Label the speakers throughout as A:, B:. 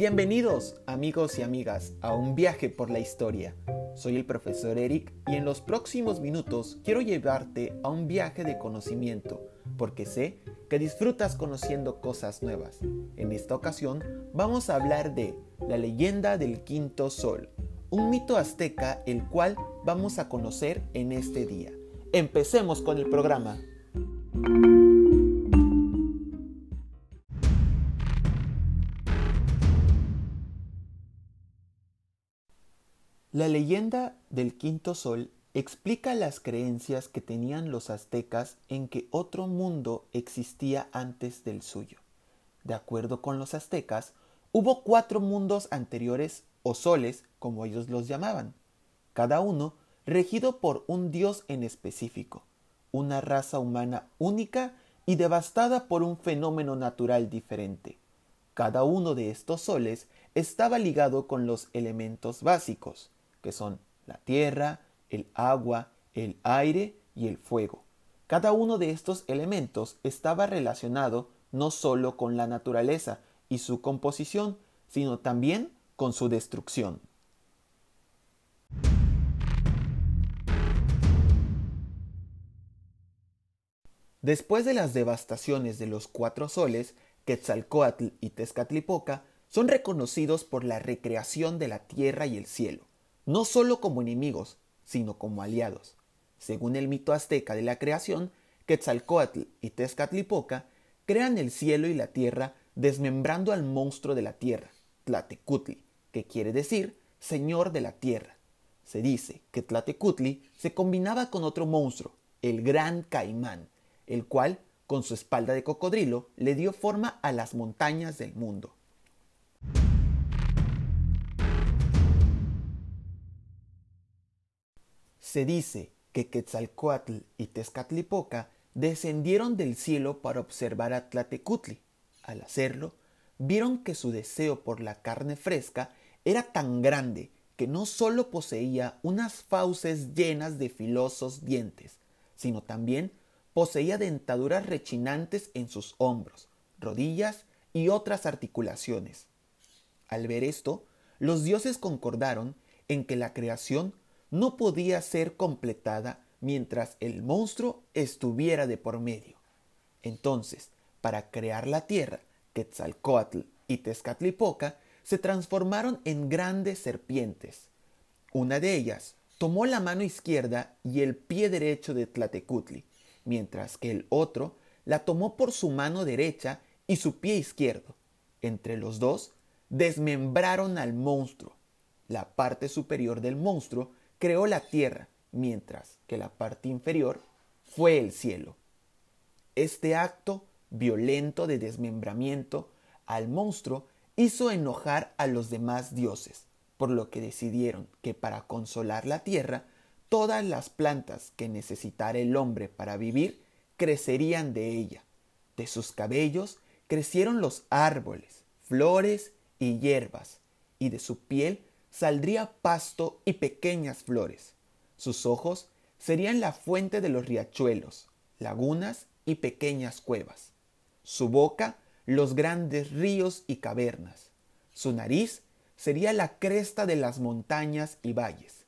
A: Bienvenidos amigos y amigas a un viaje por la historia. Soy el profesor Eric y en los próximos minutos quiero llevarte a un viaje de conocimiento porque sé que disfrutas conociendo cosas nuevas. En esta ocasión vamos a hablar de la leyenda del quinto sol, un mito azteca el cual vamos a conocer en este día. Empecemos con el programa. La leyenda del quinto sol explica las creencias que tenían los aztecas en que otro mundo existía antes del suyo. De acuerdo con los aztecas, hubo cuatro mundos anteriores o soles, como ellos los llamaban, cada uno regido por un dios en específico, una raza humana única y devastada por un fenómeno natural diferente. Cada uno de estos soles estaba ligado con los elementos básicos, que son la tierra, el agua, el aire y el fuego. Cada uno de estos elementos estaba relacionado no solo con la naturaleza y su composición, sino también con su destrucción. Después de las devastaciones de los cuatro soles, Quetzalcoatl y Tezcatlipoca son reconocidos por la recreación de la tierra y el cielo no solo como enemigos, sino como aliados. Según el mito azteca de la creación, Quetzalcoatl y Tezcatlipoca crean el cielo y la tierra desmembrando al monstruo de la tierra, Tlatecutli, que quiere decir señor de la tierra. Se dice que Tlatecutli se combinaba con otro monstruo, el gran caimán, el cual, con su espalda de cocodrilo, le dio forma a las montañas del mundo. Se dice que Quetzalcoatl y Tezcatlipoca descendieron del cielo para observar a Tlatecutli. Al hacerlo, vieron que su deseo por la carne fresca era tan grande que no sólo poseía unas fauces llenas de filosos dientes, sino también poseía dentaduras rechinantes en sus hombros, rodillas y otras articulaciones. Al ver esto, los dioses concordaron en que la creación no podía ser completada mientras el monstruo estuviera de por medio. Entonces, para crear la tierra, Quetzalcoatl y Tezcatlipoca se transformaron en grandes serpientes. Una de ellas tomó la mano izquierda y el pie derecho de Tlatecutli, mientras que el otro la tomó por su mano derecha y su pie izquierdo. Entre los dos desmembraron al monstruo. La parte superior del monstruo creó la tierra, mientras que la parte inferior fue el cielo. Este acto violento de desmembramiento al monstruo hizo enojar a los demás dioses, por lo que decidieron que para consolar la tierra, todas las plantas que necesitara el hombre para vivir crecerían de ella. De sus cabellos crecieron los árboles, flores y hierbas, y de su piel saldría pasto y pequeñas flores. Sus ojos serían la fuente de los riachuelos, lagunas y pequeñas cuevas. Su boca los grandes ríos y cavernas. Su nariz sería la cresta de las montañas y valles.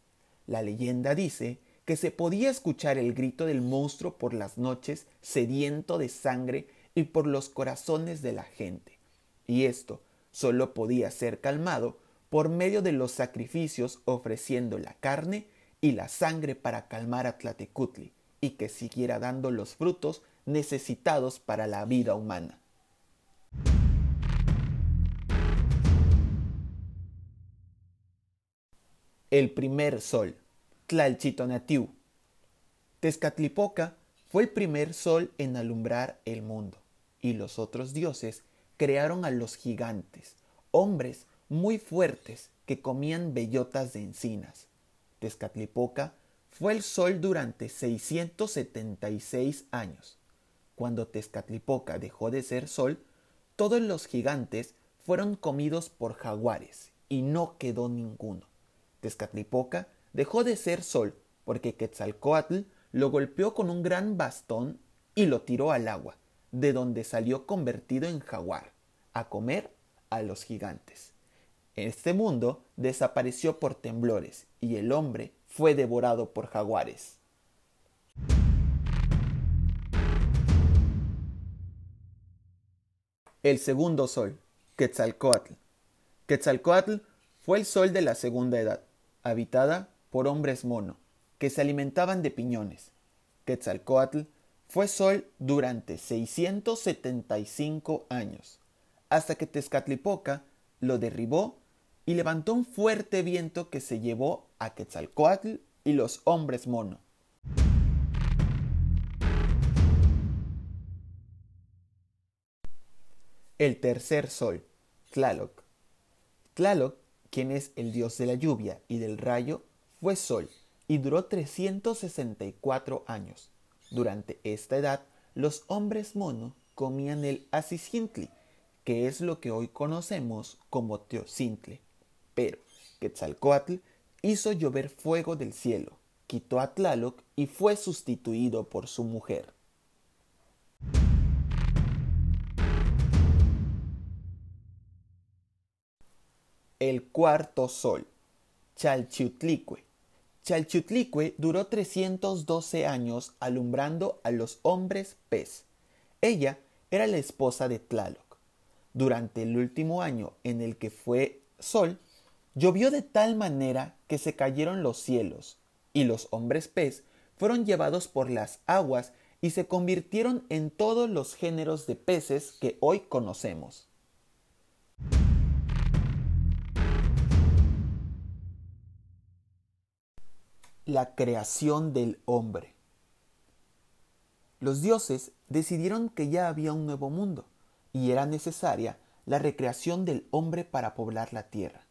A: La leyenda dice que se podía escuchar el grito del monstruo por las noches sediento de sangre y por los corazones de la gente. Y esto solo podía ser calmado por medio de los sacrificios ofreciendo la carne y la sangre para calmar a Tlatecutli y que siguiera dando los frutos necesitados para la vida humana. El primer sol, Tlalchitonatiu. Tezcatlipoca fue el primer sol en alumbrar el mundo, y los otros dioses crearon a los gigantes, hombres muy fuertes que comían bellotas de encinas. Tezcatlipoca fue el sol durante 676 años. Cuando Tezcatlipoca dejó de ser sol, todos los gigantes fueron comidos por jaguares y no quedó ninguno. Tezcatlipoca dejó de ser sol porque Quetzalcoatl lo golpeó con un gran bastón y lo tiró al agua, de donde salió convertido en jaguar, a comer a los gigantes Este mundo desapareció por temblores y el hombre fue devorado por jaguares. El segundo sol, Quetzalcoatl. Quetzalcoatl fue el sol de la segunda edad, habitada por hombres mono, que se alimentaban de piñones. Quetzalcoatl fue sol durante 675 años, hasta que Tezcatlipoca lo derribó y levantó un fuerte viento que se llevó a Quetzalcoatl y los hombres mono. El tercer sol, Tlaloc. Tlaloc, quien es el dios de la lluvia y del rayo, fue sol y duró 364 años. Durante esta edad, los hombres mono comían el asisintli, que es lo que hoy conocemos como teocintle. Pero Quetzalcoatl hizo llover fuego del cielo, quitó a Tlaloc y fue sustituido por su mujer. El cuarto sol, Chalchiutlicue. Chalchiutlicue duró 312 años alumbrando a los hombres pez. Ella era la esposa de Tlaloc. Durante el último año en el que fue sol, llovió de tal manera que se cayeron los cielos, y los hombres pez fueron llevados por las aguas y se convirtieron en todos los géneros de peces que hoy conocemos. La creación del hombre. Los dioses decidieron que ya había un nuevo mundo y era necesaria la recreación del hombre para poblar la tierra.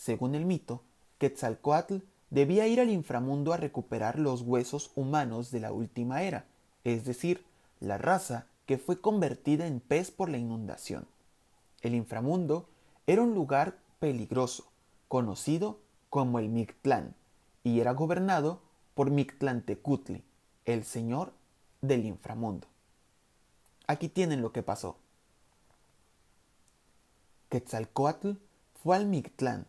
A: Según el mito, Quetzalcoatl debía ir al inframundo a recuperar los huesos humanos de la última era, es decir, la raza que fue convertida en pez por la inundación. El inframundo era un lugar peligroso, conocido como el Mictlán, y era gobernado por Mictlantecutli, el señor del inframundo. Aquí tienen lo que pasó. Quetzalcoatl fue al Mictlán,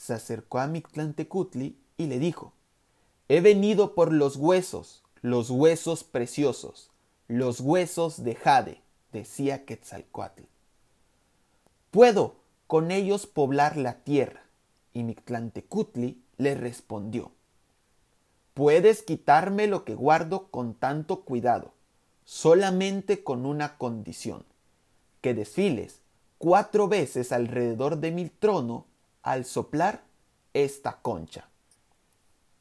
A: se acercó a Mictlantecutli y le dijo, He venido por los huesos, los huesos preciosos, los huesos de Jade, decía Quetzalcoatl. Puedo con ellos poblar la tierra. Y Mictlantecutli le respondió, Puedes quitarme lo que guardo con tanto cuidado, solamente con una condición, que desfiles cuatro veces alrededor de mi trono al soplar esta concha.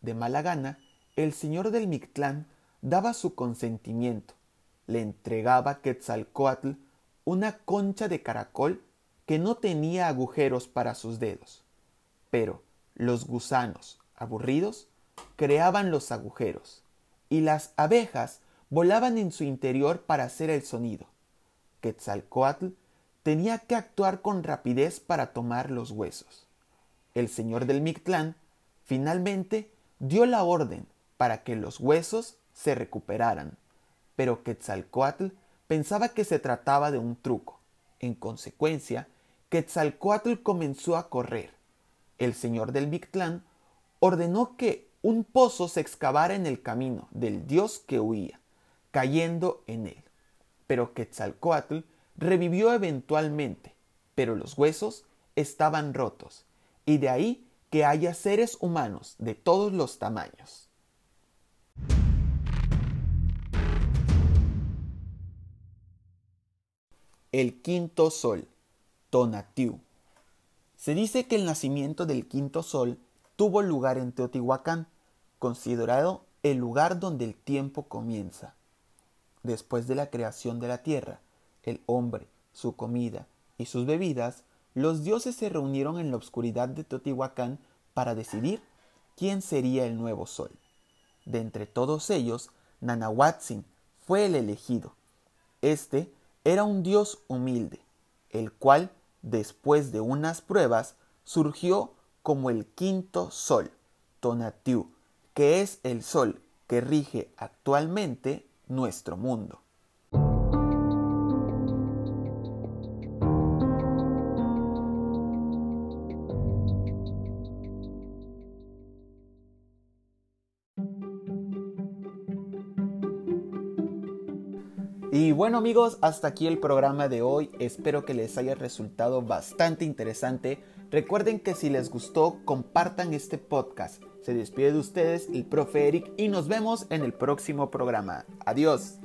A: De mala gana, el señor del Mictlán daba su consentimiento. Le entregaba Quetzalcoatl una concha de caracol que no tenía agujeros para sus dedos. Pero los gusanos, aburridos, creaban los agujeros, y las abejas volaban en su interior para hacer el sonido. Quetzalcoatl tenía que actuar con rapidez para tomar los huesos el señor del Mictlán, finalmente dio la orden para que los huesos se recuperaran, pero Quetzalcoatl pensaba que se trataba de un truco. En consecuencia, Quetzalcoatl comenzó a correr. El señor del Mictlán ordenó que un pozo se excavara en el camino del dios que huía, cayendo en él. Pero Quetzalcoatl revivió eventualmente, pero los huesos estaban rotos y de ahí que haya seres humanos de todos los tamaños. El quinto sol, Tonatiuh. Se dice que el nacimiento del quinto sol tuvo lugar en Teotihuacán, considerado el lugar donde el tiempo comienza. Después de la creación de la tierra, el hombre, su comida y sus bebidas los dioses se reunieron en la oscuridad de Teotihuacán para decidir quién sería el nuevo sol. De entre todos ellos, Nanahuatzin fue el elegido. Este era un dios humilde, el cual, después de unas pruebas, surgió como el quinto sol, Tonatiuh, que es el sol que rige actualmente nuestro mundo. Y bueno amigos, hasta aquí el programa de hoy. Espero que les haya resultado bastante interesante. Recuerden que si les gustó, compartan este podcast. Se despide de ustedes el profe Eric y nos vemos en el próximo programa. Adiós.